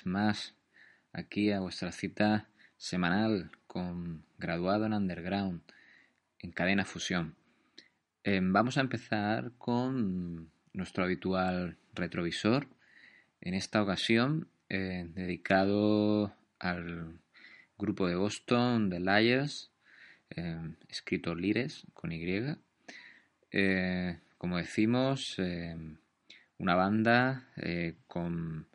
eh, más aquí a vuestra cita semanal con Graduado en Underground en Cadena Fusión. Eh, vamos a empezar con nuestro habitual retrovisor, en esta ocasión eh, dedicado al grupo de Boston, The Liars, escrito Lires con Y. como decimos, una banda eh, con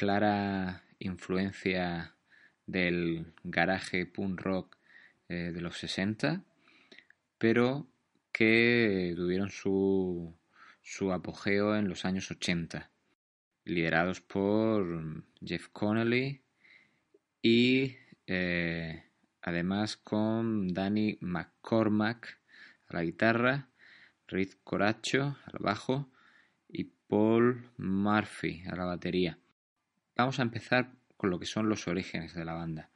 clara influencia del garaje punk rock eh, de los 60, pero que tuvieron su, su apogeo en los años 80, liderados por Jeff Connolly y eh, además con Danny McCormack a la guitarra, Riz Coracho al bajo Paul Murphy a la batería. Vamos a empezar con lo que son los orígenes de la banda.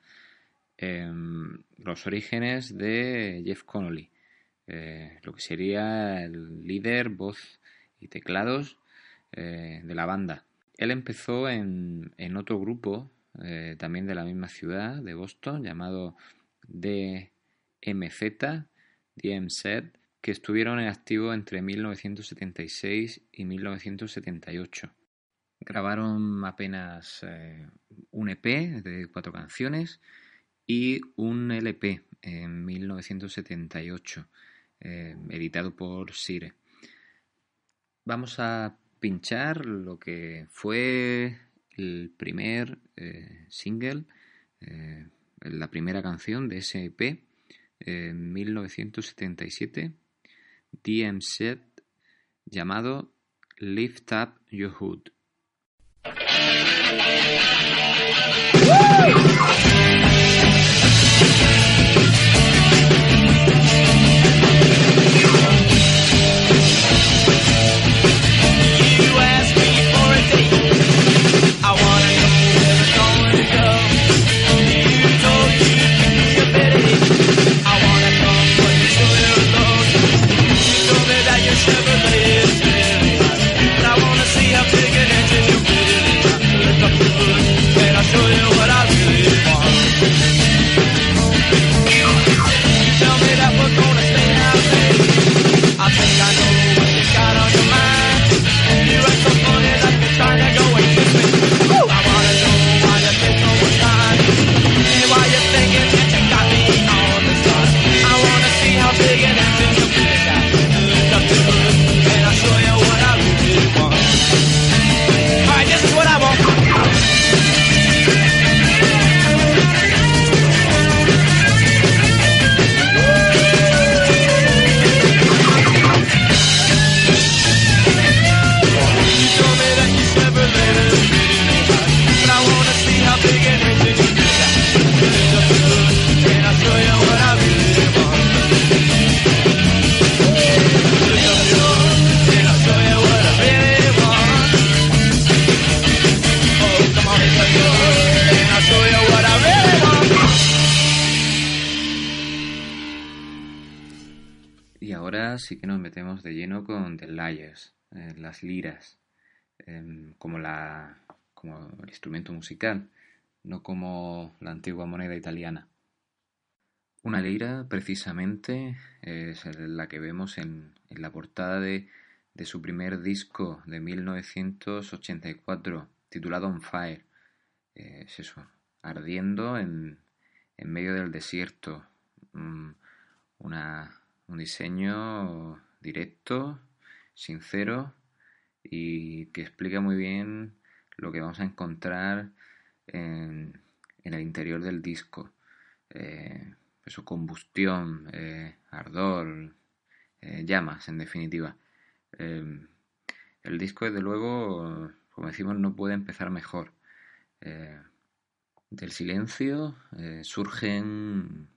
Em, los orígenes de Jeff Connolly, eh, lo que sería el líder, voz y teclados eh, de la banda. Él empezó en, otro grupo, eh, también de la misma ciudad, de Boston, llamado DMZ, DMZ, que estuvieron en activo entre 1976 y 1978. Grabaron apenas eh, un EP de cuatro canciones y un LP en 1978, eh, editado por Sire. Vamos a pinchar lo que fue el primer eh, single, la primera canción de ese EP en 1977 DMZ llamado Lift Up Your Hood. Woo! Como, la, como el instrumento musical, no como la antigua moneda italiana. Una lira, precisamente, es la que vemos en, la portada de, su primer disco de 1984, titulado On Fire. Es eso, ardiendo en, en medio del desierto. Mm, una, un diseño directo, sincero y que explica muy bien lo que vamos a encontrar en, el interior del disco. Eh, eso, combustión, eh, ardor, eh, llamas, en definitiva. el disco, desde luego, como decimos, no puede empezar mejor. del silencio surgen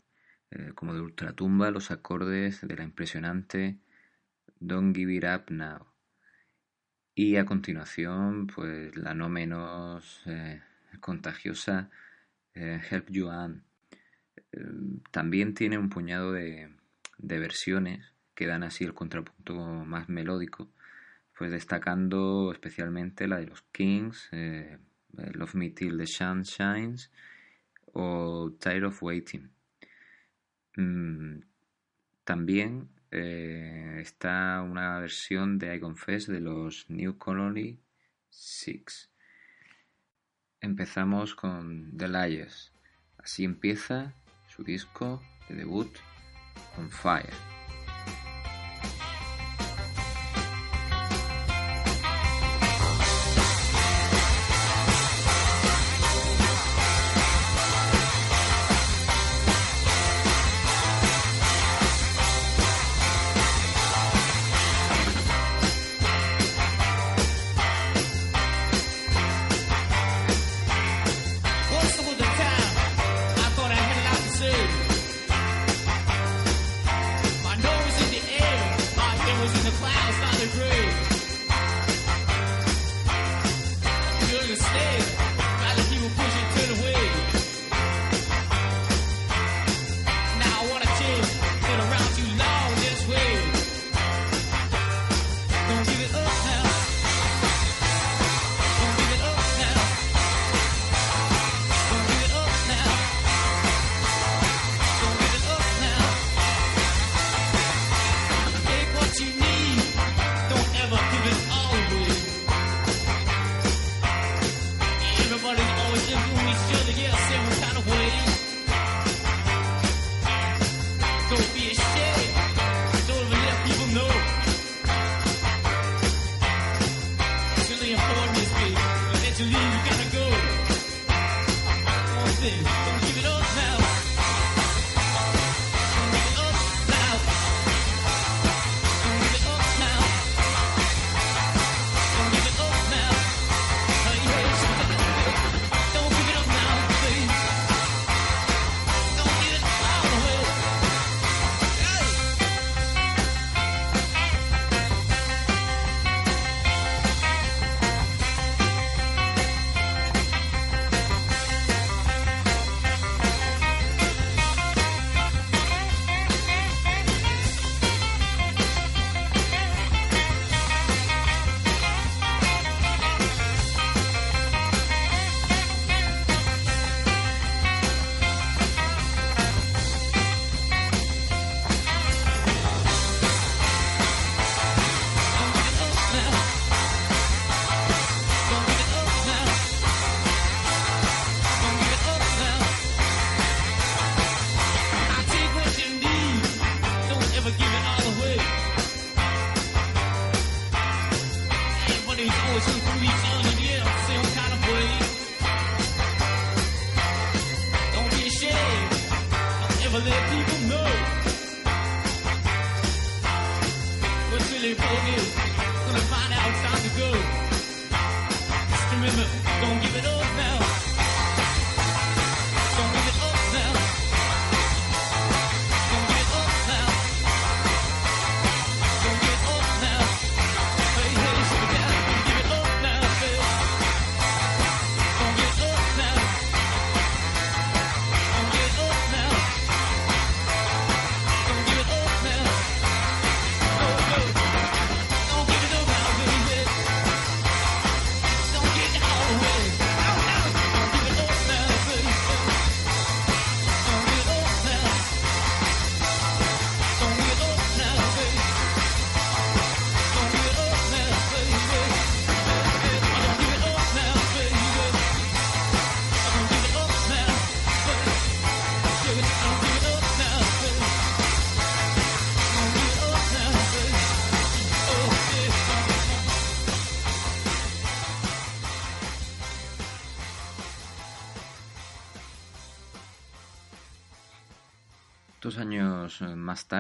eh, como de ultratumba los acordes de la impresionante Don't Give It Up Now. Y a continuación, pues la no menos eh, contagiosa eh, Help You On. también tiene un puñado de, de versiones que dan así el contrapunto más melódico, pues destacando especialmente la de los Kings, eh, Love Me Till the Sun Shines o Tired of Waiting. Mm, también eh, está una versión de I Confess de los New Colony Six. Empezamos con The Liars. Así empieza su disco de debut On Fire. never let people know. What silly folk is gonna find out it's time to go. Just remember, don't give it up now.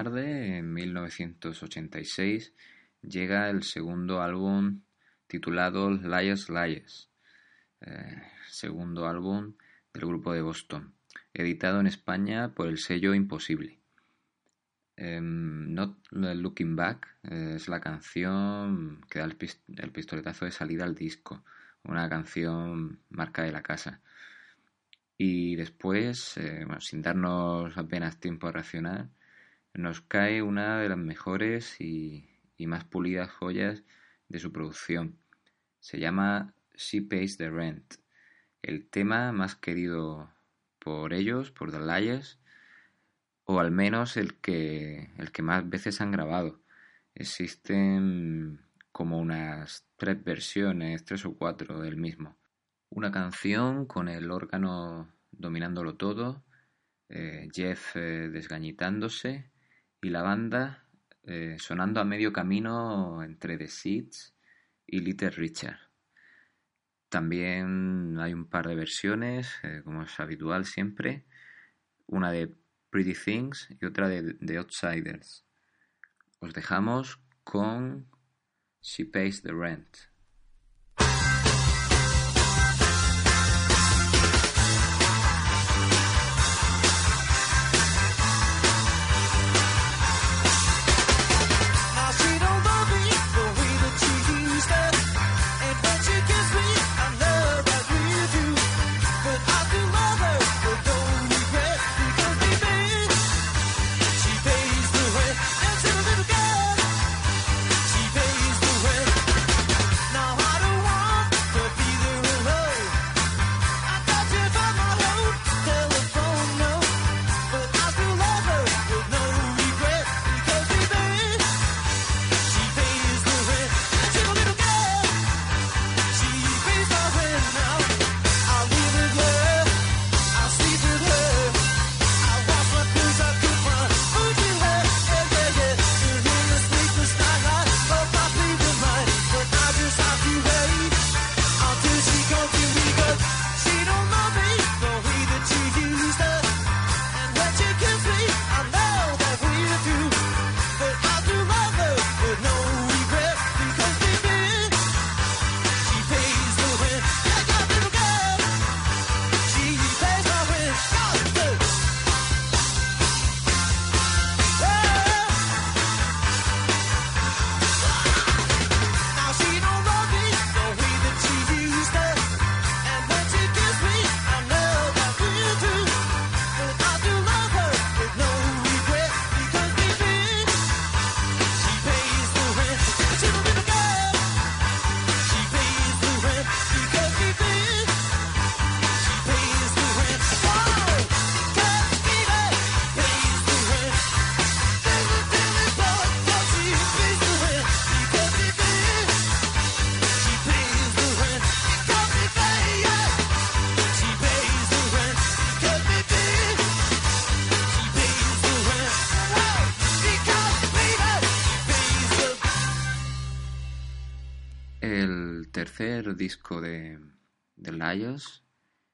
Tarde, en 1986, llega el segundo álbum titulado Liars Liars, eh, segundo álbum del grupo de Boston, editado en España por el sello Imposible. Em, Not Looking Back eh, es la canción que da el pistoletazo de salida al disco, una canción marca de la casa. Y después, eh, sin darnos apenas tiempo a reaccionar, nos cae una de las mejores y, más pulidas joyas de su producción. Se llama She Pays the Rent, el tema más querido por ellos, por The Liars, o al menos el que, el que más veces han grabado. Existen como unas tres versiones, tres o cuatro del mismo. Una canción con el órgano dominándolo todo, eh, Jeff eh, desgañitándose y la banda eh, sonando a medio camino entre The Seeds y Little Richard. También hay un par de versiones, como es habitual siempre, una de Pretty Things y otra de The Outsiders. Os dejamos con She Pays the Rent.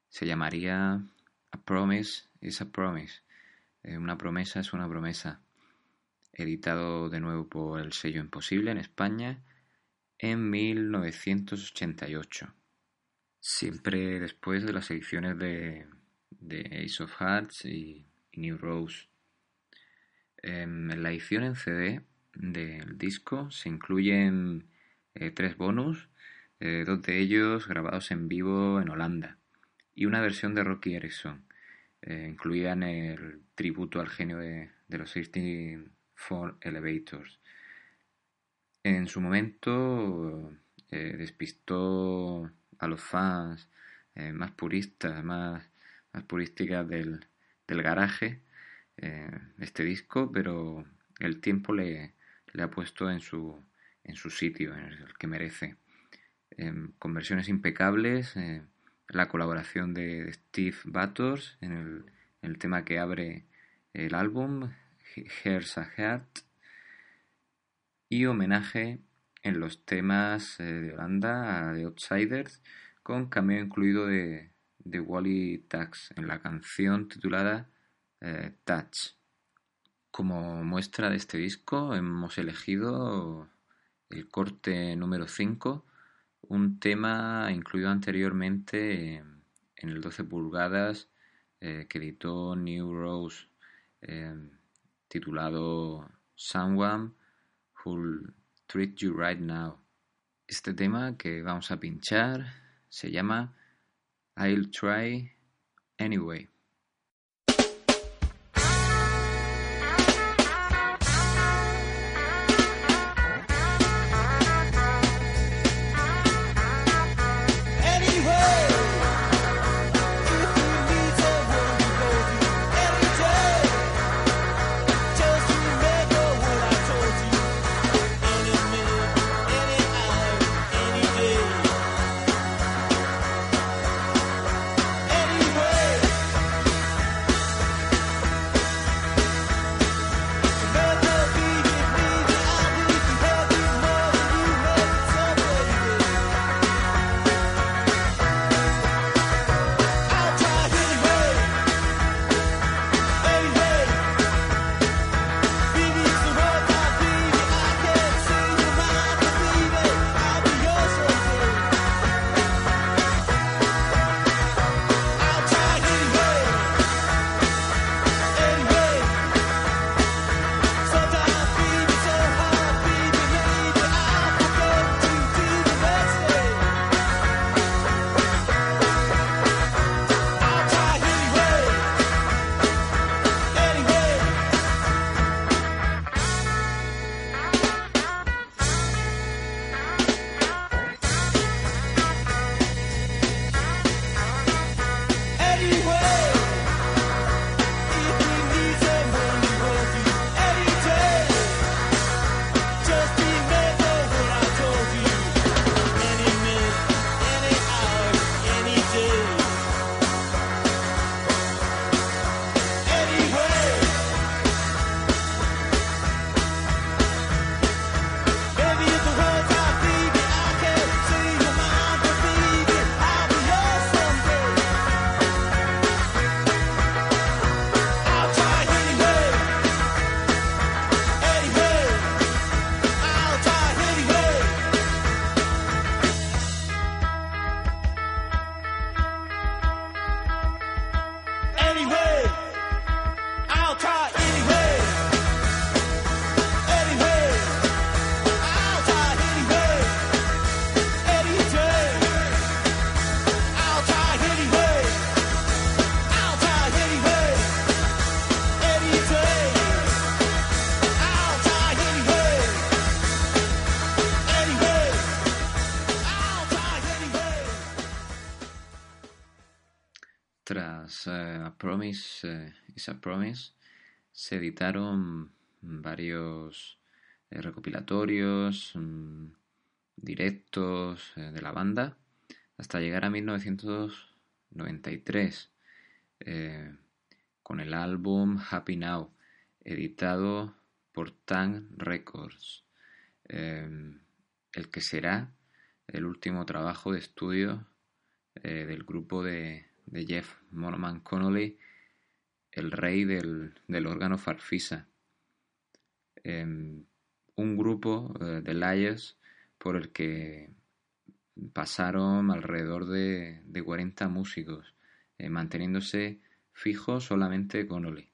Se llamaría A Promise is a Promise. Eh, una promesa es una promesa. Editado de nuevo por el sello Imposible en España en 1988. Siempre después de las ediciones de, Ace of Hearts y, New Rose. Em, en la edición en CD del disco se incluyen eh, tres bonus eh, dos de ellos grabados en vivo en Holanda, y una versión de Rocky Erickson, eh, incluida en el tributo al genio de, los 64 Elevators. En su momento eh, despistó a los fans más puristas, más, más purísticas del, del garaje este disco, pero el tiempo le, le ha puesto en su, en su sitio, en el que merece. Em, con versiones impecables, eh, la colaboración de Steve Batters en el, tema que abre el álbum, Here's a Heart, y homenaje en los temas eh, de Holanda The Outsiders, con cameo incluido de, de Wally Tax en la canción titulada eh, Touch. Como muestra de este disco hemos elegido el corte número 5 un tema incluido anteriormente en el 12 pulgadas eh, que editó New Rose em, titulado Someone Who'll Treat You Right Now. Este tema que vamos a pinchar se llama I'll Try Anyway. A Promise is a Promise, se editaron varios recopilatorios, mm, directos de la banda, hasta llegar a 1993, con el álbum Happy Now, editado por Tang Records, el que será el último trabajo de estudio eh, del grupo de, Jeff Morman Connolly, el rey del, órgano Farfisa. Em, un grupo eh, de Liars por el que pasaron alrededor de, de 40 músicos, eh, manteniéndose fijo solamente Connolly.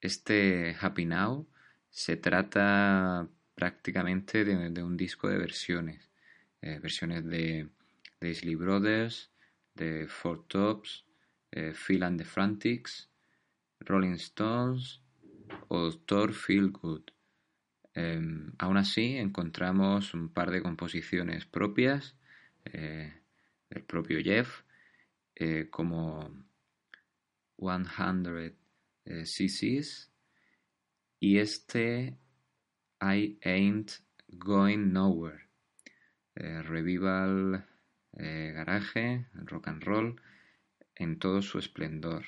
Este Happy Now se trata prácticamente de, un disco de versiones. Eh, versiones de, de Brothers, de Four Tops, eh, Phil and the Frantics, Rolling Stones o Doctor Feel Good. Em, aún así, encontramos un par de composiciones propias eh, del propio Jeff, como 100 eh, CCs y este I Ain't Going Nowhere. Eh, revival eh, garaje, rock and roll en todo su esplendor.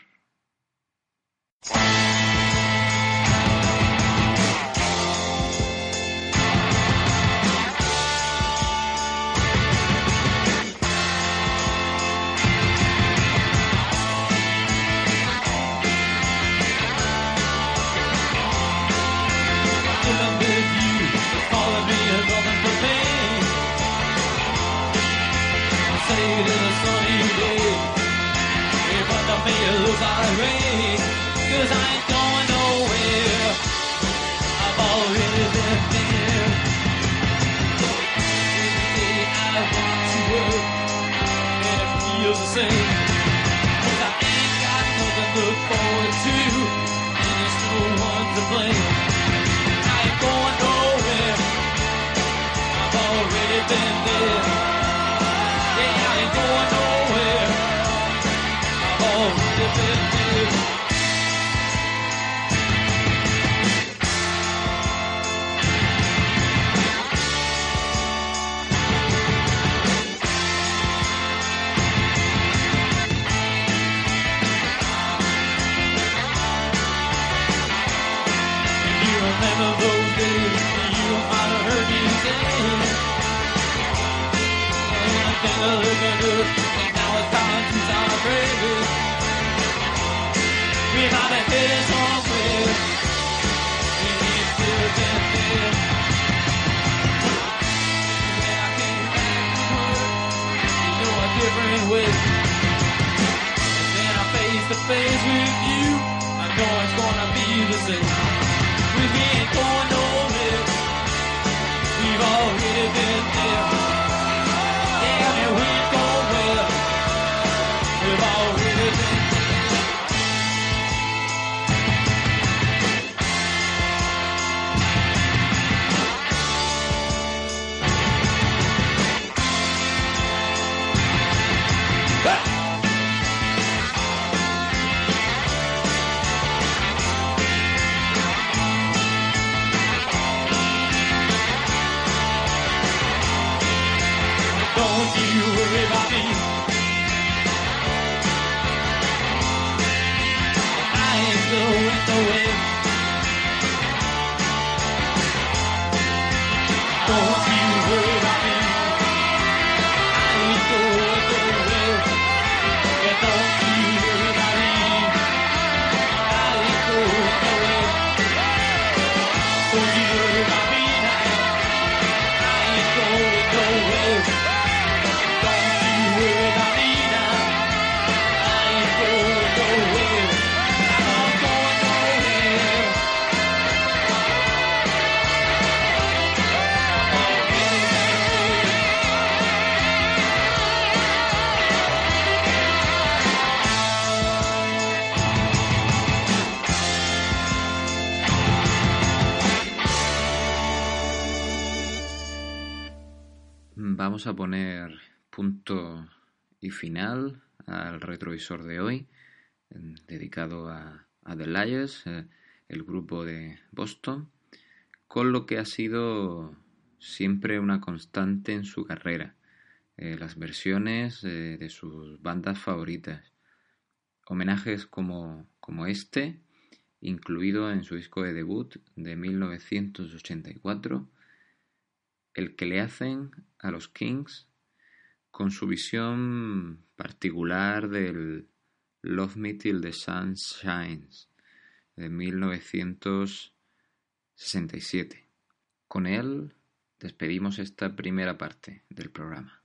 A poner punto y final al retrovisor de hoy, dedicado a, The Liars, eh, el grupo de Boston, con lo que ha sido siempre una constante en su carrera, eh, las versiones eh, de sus bandas favoritas, homenajes como, como este, incluido en su disco de debut de 1984, el que le hacen a los Kings con su visión particular del Love Me Till the Sun Shines de 1967. Con él despedimos esta primera parte del programa.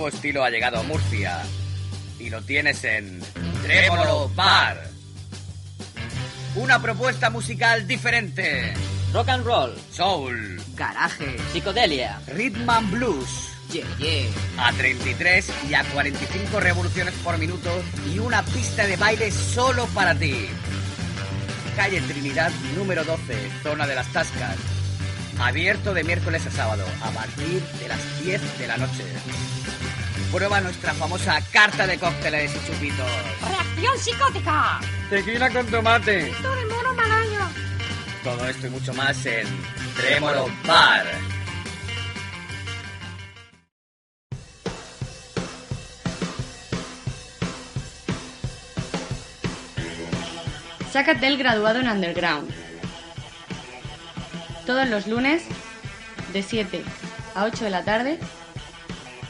Nuevo estilo ha llegado a Murcia y lo tienes en Trémolo Bar. Una propuesta musical diferente. Rock and roll, soul, garaje, psicodelia, rhythm and blues, Yeah, yeah. A 33 y a 45 revoluciones por minuto y una pista de baile solo para ti. Calle Trinidad número 12, zona de las Tascas. Abierto de miércoles a sábado a partir de las 10 de la noche. Prueba nuestra famosa carta de cócteles y chupitos. ¡Reacción psicótica! Tequila con tomate. ¡Esto de mono malayo! Todo esto y mucho más en Trémolo Bar. Sácate el graduado en Underground. Todos los lunes, de 7 a 8 de la tarde,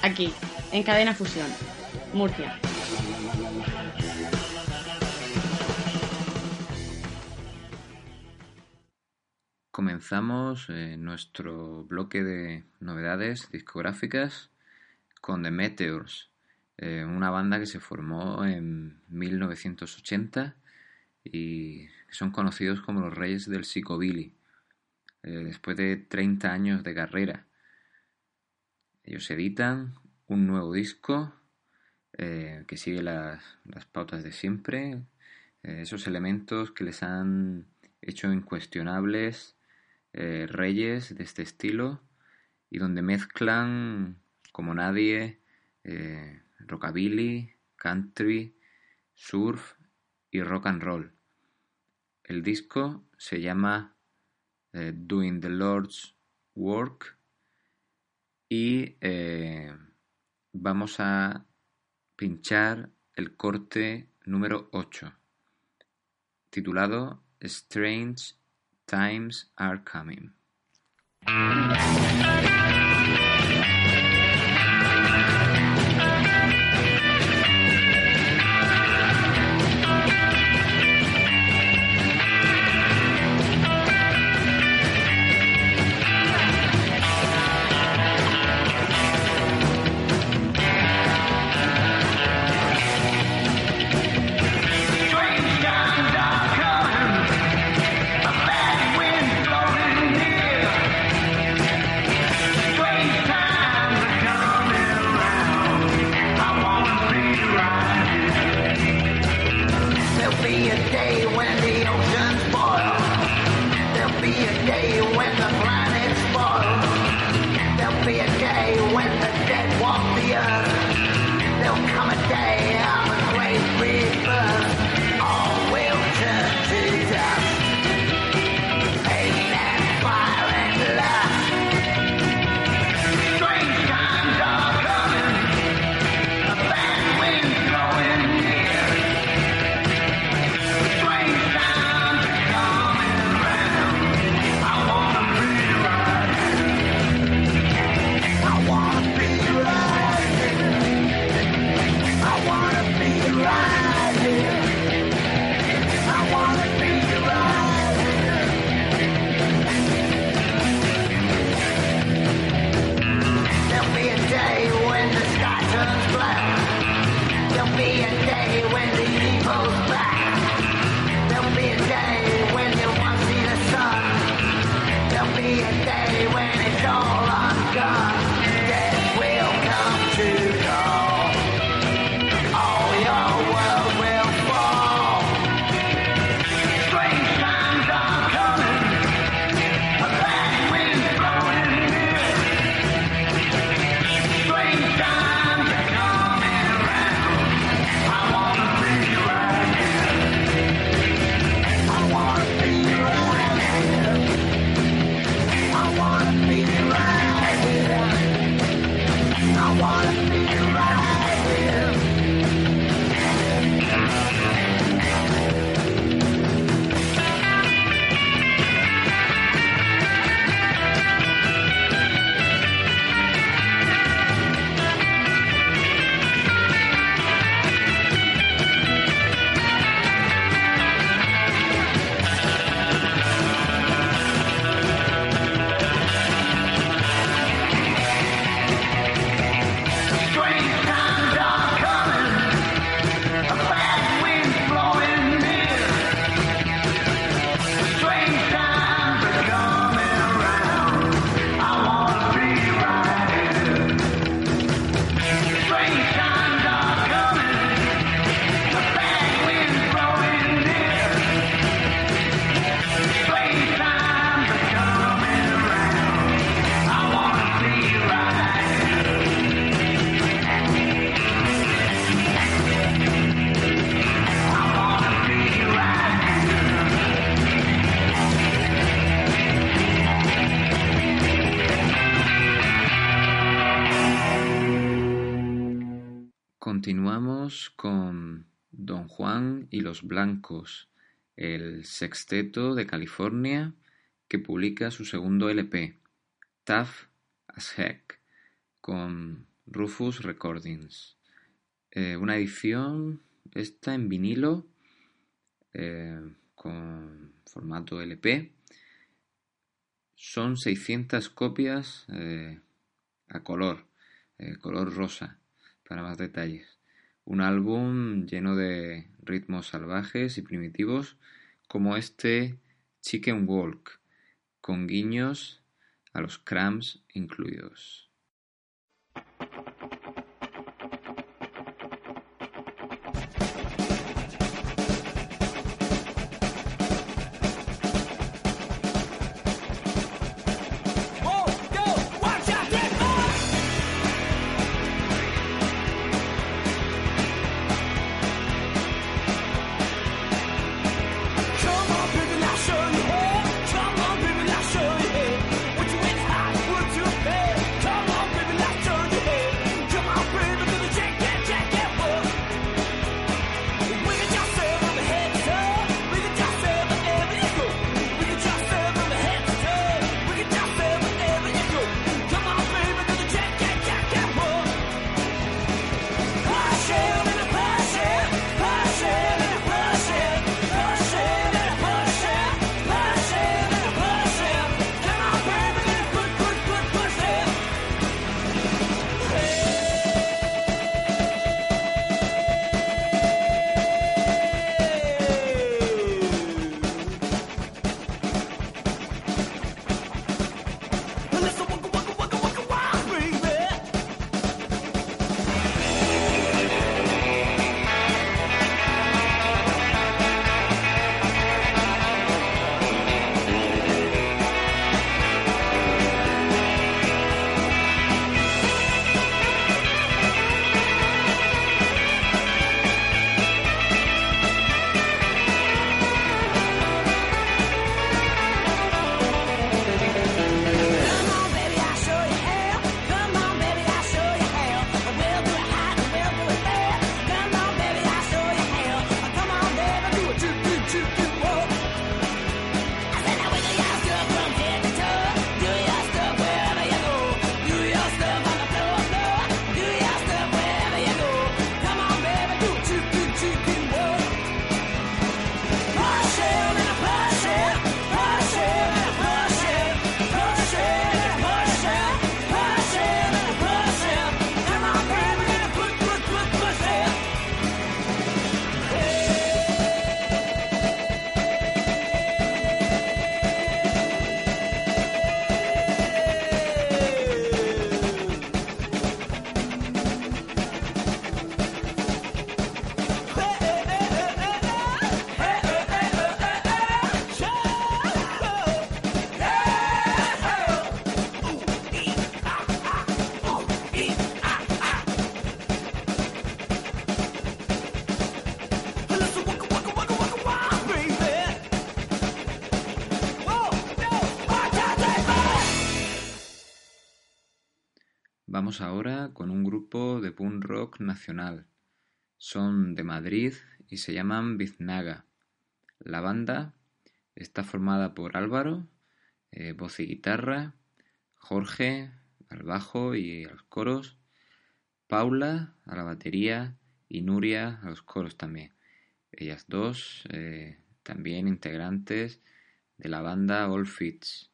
aquí, en Cadena Fusión, Murcia. Comenzamos eh, nuestro bloque de novedades discográficas con The Meteors, eh, una banda que se formó en 1980 y son conocidos como los reyes del psicobilly, eh, después de 30 años de carrera. Ellos editan un nuevo disco eh, que sigue las, las, pautas de siempre, eh, esos elementos que les han hecho incuestionables eh, reyes de este estilo y donde mezclan como nadie rockabilly, country, surf y rock and roll. El disco se llama Doing the Lord's Work y vamos a pinchar el corte número 8 titulado Strange Times Are Coming. El sexteto de California que publica su segundo LP, Tough as Heck, con Rufus Recordings. Eh, una edición esta en vinilo eh, con formato LP. Son 600 copias eh, a color, color rosa, para más detalles. Un álbum lleno de ritmos salvajes y primitivos como este Chicken Walk, con guiños a los Cramps incluidos. Ahora con un grupo de punk rock nacional. Son de Madrid y se llaman Biznaga. La banda está formada por Álvaro, eh, voz y guitarra, Jorge al bajo y a los coros, Paula a la batería y Nuria a los coros también. Ellas dos eh, también integrantes de la banda All Fits.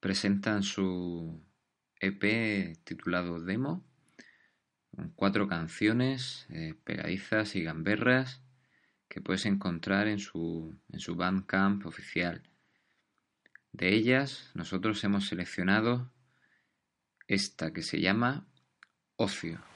Presentan su EP titulado Demo, con cuatro canciones eh, pegadizas y gamberras que puedes encontrar en su, en su Bandcamp oficial. De ellas, nosotros hemos seleccionado esta que se llama Ocio.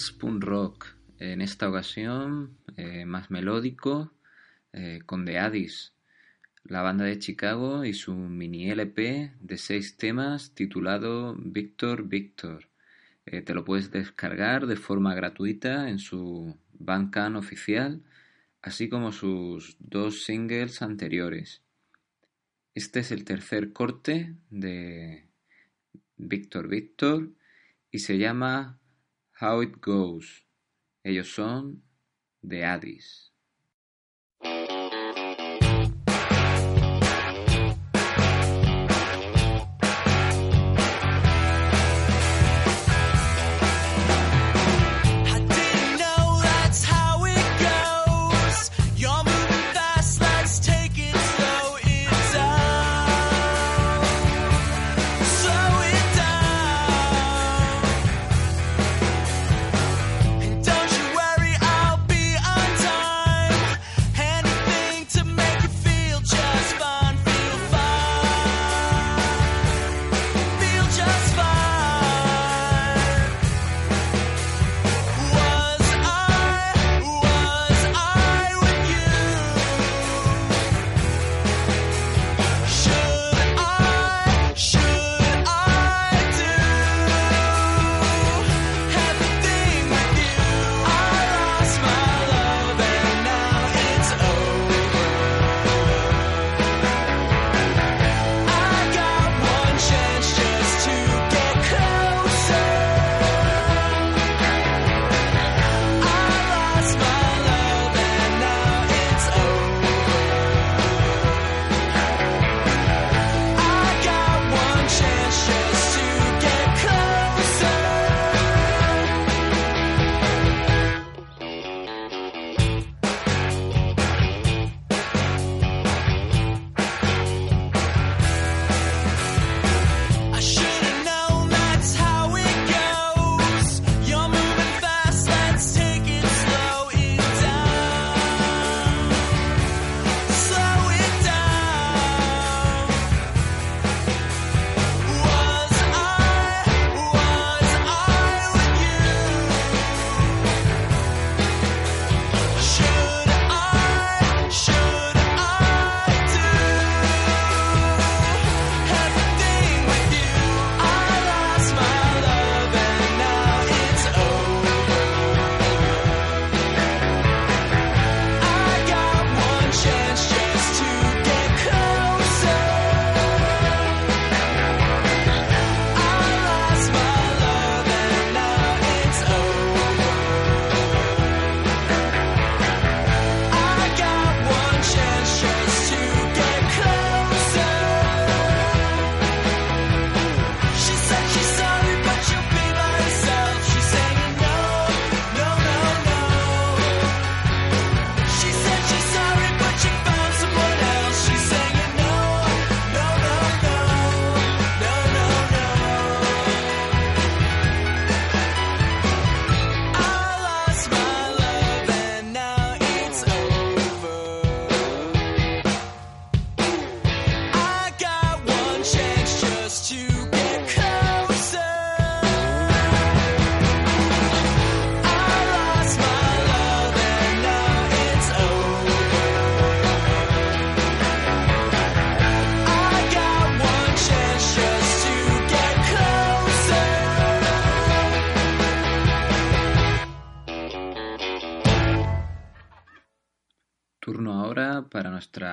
Más punk rock. En esta ocasión, eh, más melódico, eh, con The Addis, la banda de Chicago y su mini LP de seis temas titulado Victor Victor. Eh, te lo puedes descargar de forma gratuita en su Bandcamp oficial, así como sus dos singles anteriores. Este es el tercer corte de Victor Victor y se llama How It Goes. Ellos son The Addis.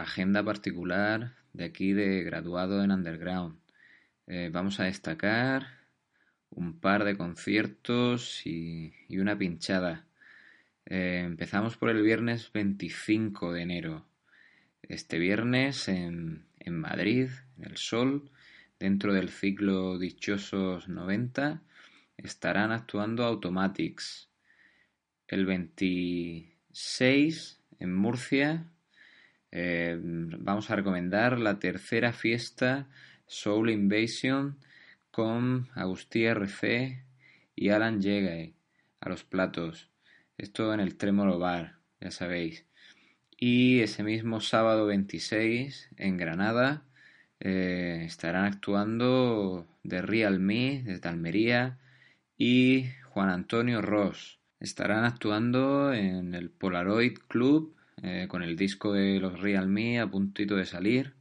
Agenda particular de aquí de graduado en Underground. Eh, vamos a destacar un par de conciertos y, y una pinchada. Eh, empezamos por el viernes 25 de enero. Este viernes en, en Madrid, en el Sol, dentro del ciclo Dichosos 90, estarán actuando Automatics. El 26 en Murcia eh, vamos a recomendar la tercera fiesta Soul Invasion con Agustí RC y Alan Yegay a los platos. Esto en el Trémolo Bar, ya sabéis. Y ese mismo sábado 26 en Granada eh, estarán actuando The Real Me desde Almería y Juan Antonio Ross. Estarán actuando en el Polaroid Club eh, con el disco de los Real Me a puntito de salir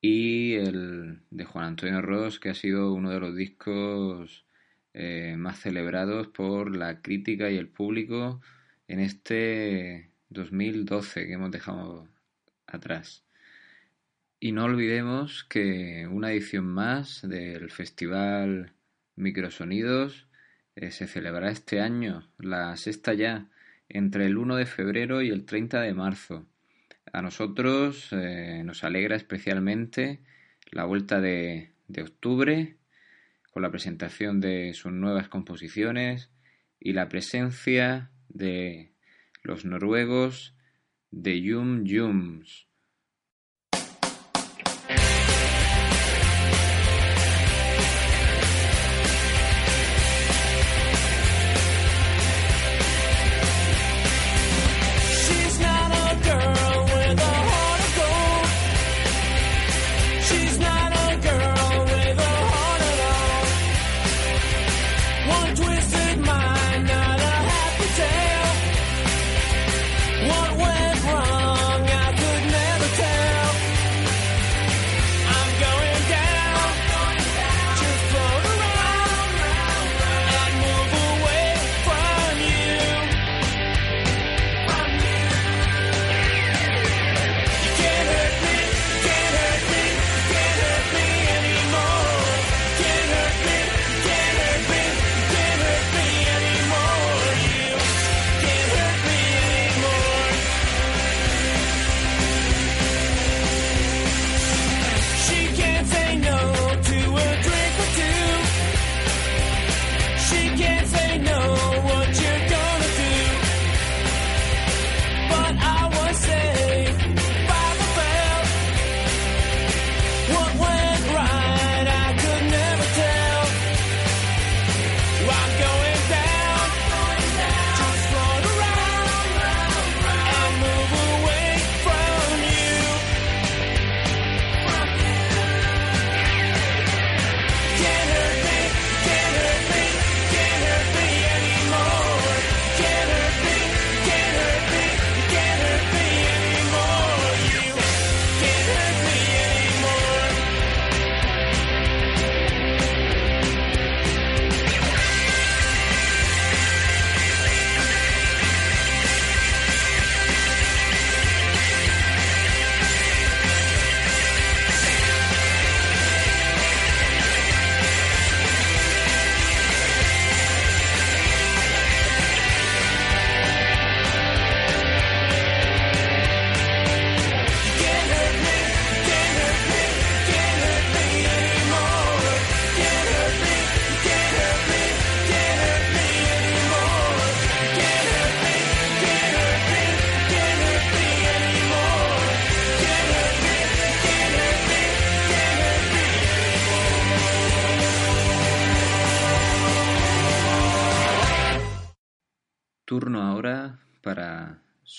y el de Juan Antonio Ross que ha sido uno de los discos eh, más celebrados por la crítica y el público en este 2012 que hemos dejado atrás. Y no olvidemos que una edición más del Festival Microsonidos eh, se celebrará este año, la sexta ya, entre el 1 de febrero y el 30 de marzo. A nosotros eh, nos alegra especialmente la vuelta de, de octubre con la presentación de sus nuevas composiciones y la presencia de los noruegos de Yum Yums.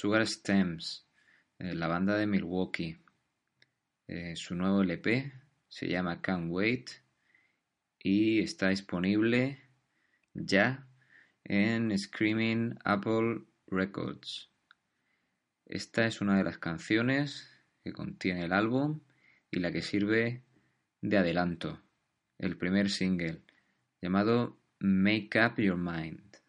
Sugar Stems, eh, la banda de Milwaukee. Eh, su nuevo LP se llama Can't Wait y está disponible ya en Screaming Apple Records. Esta es una de las canciones que contiene el álbum y la que sirve de adelanto, el primer single, llamado Make Up Your Mind.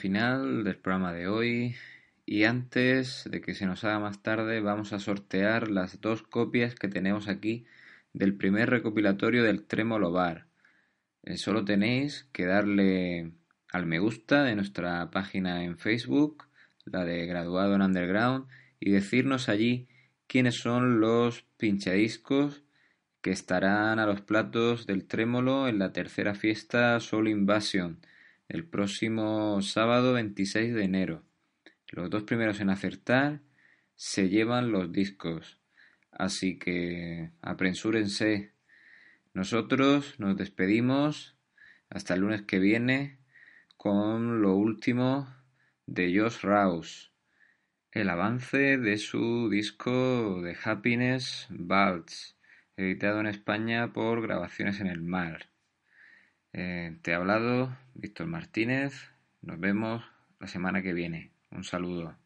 Final del programa de hoy y antes de que se nos haga más tarde vamos a sortear las dos copias que tenemos aquí del primer recopilatorio del Trémolo Bar. Eh, solo tenéis que darle al me gusta de nuestra página en Facebook, la de Graduado en Underground, y decirnos allí quiénes son los pinchadiscos que estarán a los platos del trémolo en la tercera fiesta Soul Invasion el próximo sábado 26 de enero. Los dos primeros en acertar se llevan los discos. Así que apresúrense. Nosotros nos despedimos hasta el lunes que viene con lo último de Josh Rouse, el avance de su disco de Happiness Waltz, editado en España por Grabaciones en el Mar. Eh, te ha hablado Víctor Martínez. Nos vemos la semana que viene. Un saludo.